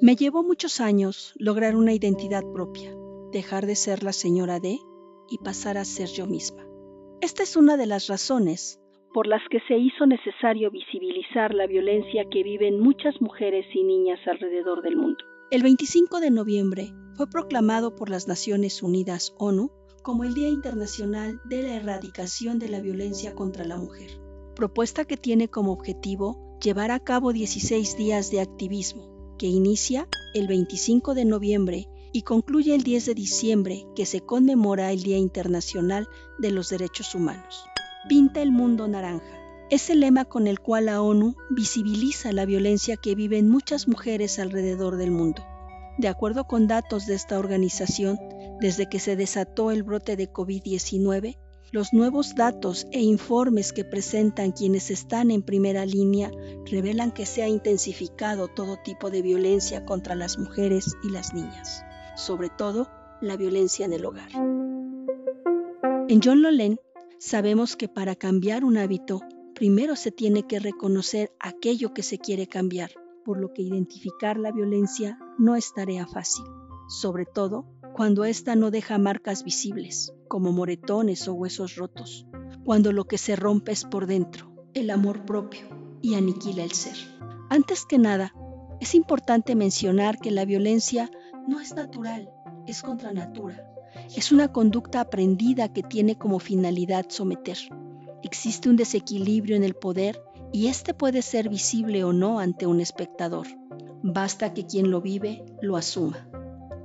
Me llevó muchos años lograr una identidad propia, dejar de ser la señora D y pasar a ser yo misma. Esta es una de las razones por las que se hizo necesario visibilizar la violencia que viven muchas mujeres y niñas alrededor del mundo. El 25 de noviembre fue proclamado por las Naciones Unidas ONU como el Día Internacional de la Erradicación de la Violencia contra la Mujer, propuesta que tiene como objetivo llevar a cabo 16 días de activismo, que inicia el 25 de noviembre y concluye el 10 de diciembre, que se conmemora el Día Internacional de los Derechos Humanos. Pinta el mundo naranja. Es el lema con el cual la ONU visibiliza la violencia que viven muchas mujeres alrededor del mundo. De acuerdo con datos de esta organización, desde que se desató el brote de COVID-19, los nuevos datos e informes que presentan quienes están en primera línea revelan que se ha intensificado todo tipo de violencia contra las mujeres y las niñas, sobre todo la violencia en el hogar. En John Lolen sabemos que para cambiar un hábito, primero se tiene que reconocer aquello que se quiere cambiar, por lo que identificar la violencia no es tarea fácil, sobre todo cuando ésta no deja marcas visibles, como moretones o huesos rotos, cuando lo que se rompe es por dentro, el amor propio, y aniquila el ser. Antes que nada, es importante mencionar que la violencia no es natural, es contra natura. Es una conducta aprendida que tiene como finalidad someter. Existe un desequilibrio en el poder y este puede ser visible o no ante un espectador. Basta que quien lo vive lo asuma.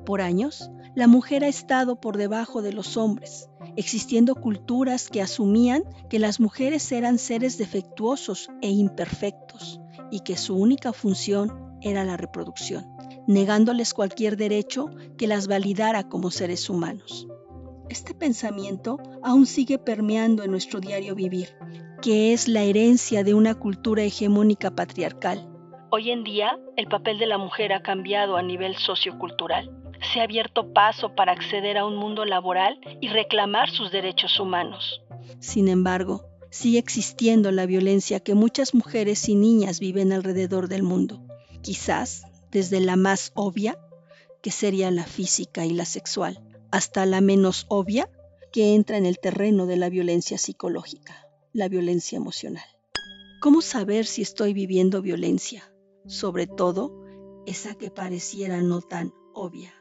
Por años, la mujer ha estado por debajo de los hombres, existiendo culturas que asumían que las mujeres eran seres defectuosos e imperfectos y que su única función era la reproducción, negándoles cualquier derecho que las validara como seres humanos. Este pensamiento aún sigue permeando en nuestro diario vivir, que es la herencia de una cultura hegemónica patriarcal. Hoy en día, el papel de la mujer ha cambiado a nivel sociocultural se ha abierto paso para acceder a un mundo laboral y reclamar sus derechos humanos. Sin embargo, sigue existiendo la violencia que muchas mujeres y niñas viven alrededor del mundo, quizás desde la más obvia, que sería la física y la sexual, hasta la menos obvia, que entra en el terreno de la violencia psicológica, la violencia emocional. ¿Cómo saber si estoy viviendo violencia? Sobre todo, esa que pareciera no tan obvia.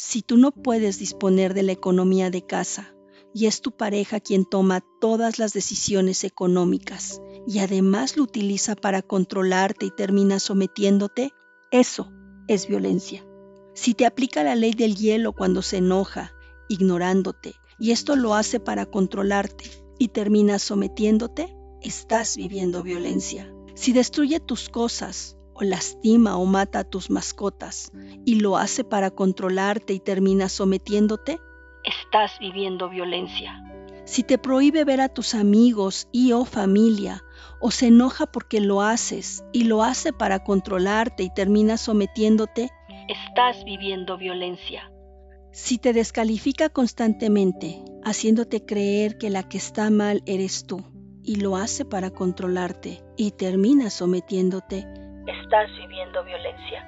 Si tú no puedes disponer de la economía de casa y es tu pareja quien toma todas las decisiones económicas y además lo utiliza para controlarte y termina sometiéndote, eso es violencia. Si te aplica la ley del hielo cuando se enoja, ignorándote, y esto lo hace para controlarte y termina sometiéndote, estás viviendo violencia. Si destruye tus cosas o lastima o mata a tus mascotas y lo hace para controlarte y termina sometiéndote, estás viviendo violencia. Si te prohíbe ver a tus amigos y o familia, o se enoja porque lo haces y lo hace para controlarte y termina sometiéndote, estás viviendo violencia. Si te descalifica constantemente, haciéndote creer que la que está mal eres tú, y lo hace para controlarte y termina sometiéndote, estás viviendo violencia.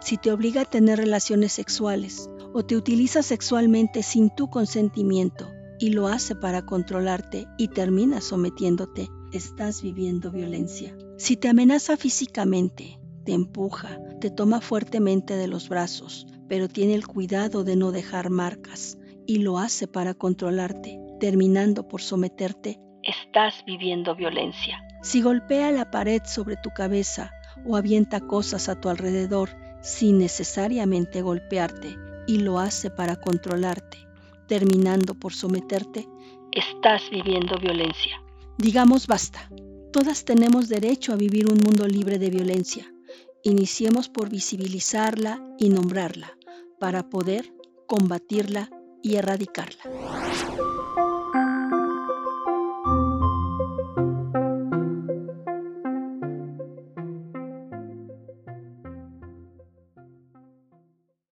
Si te obliga a tener relaciones sexuales o te utiliza sexualmente sin tu consentimiento y lo hace para controlarte y termina sometiéndote, estás viviendo violencia. Si te amenaza físicamente, te empuja, te toma fuertemente de los brazos, pero tiene el cuidado de no dejar marcas y lo hace para controlarte, terminando por someterte, estás viviendo violencia. Si golpea la pared sobre tu cabeza o avienta cosas a tu alrededor sin necesariamente golpearte y lo hace para controlarte, terminando por someterte, estás viviendo violencia. Digamos basta. Todas tenemos derecho a vivir un mundo libre de violencia. Iniciemos por visibilizarla y nombrarla para poder combatirla y erradicarla.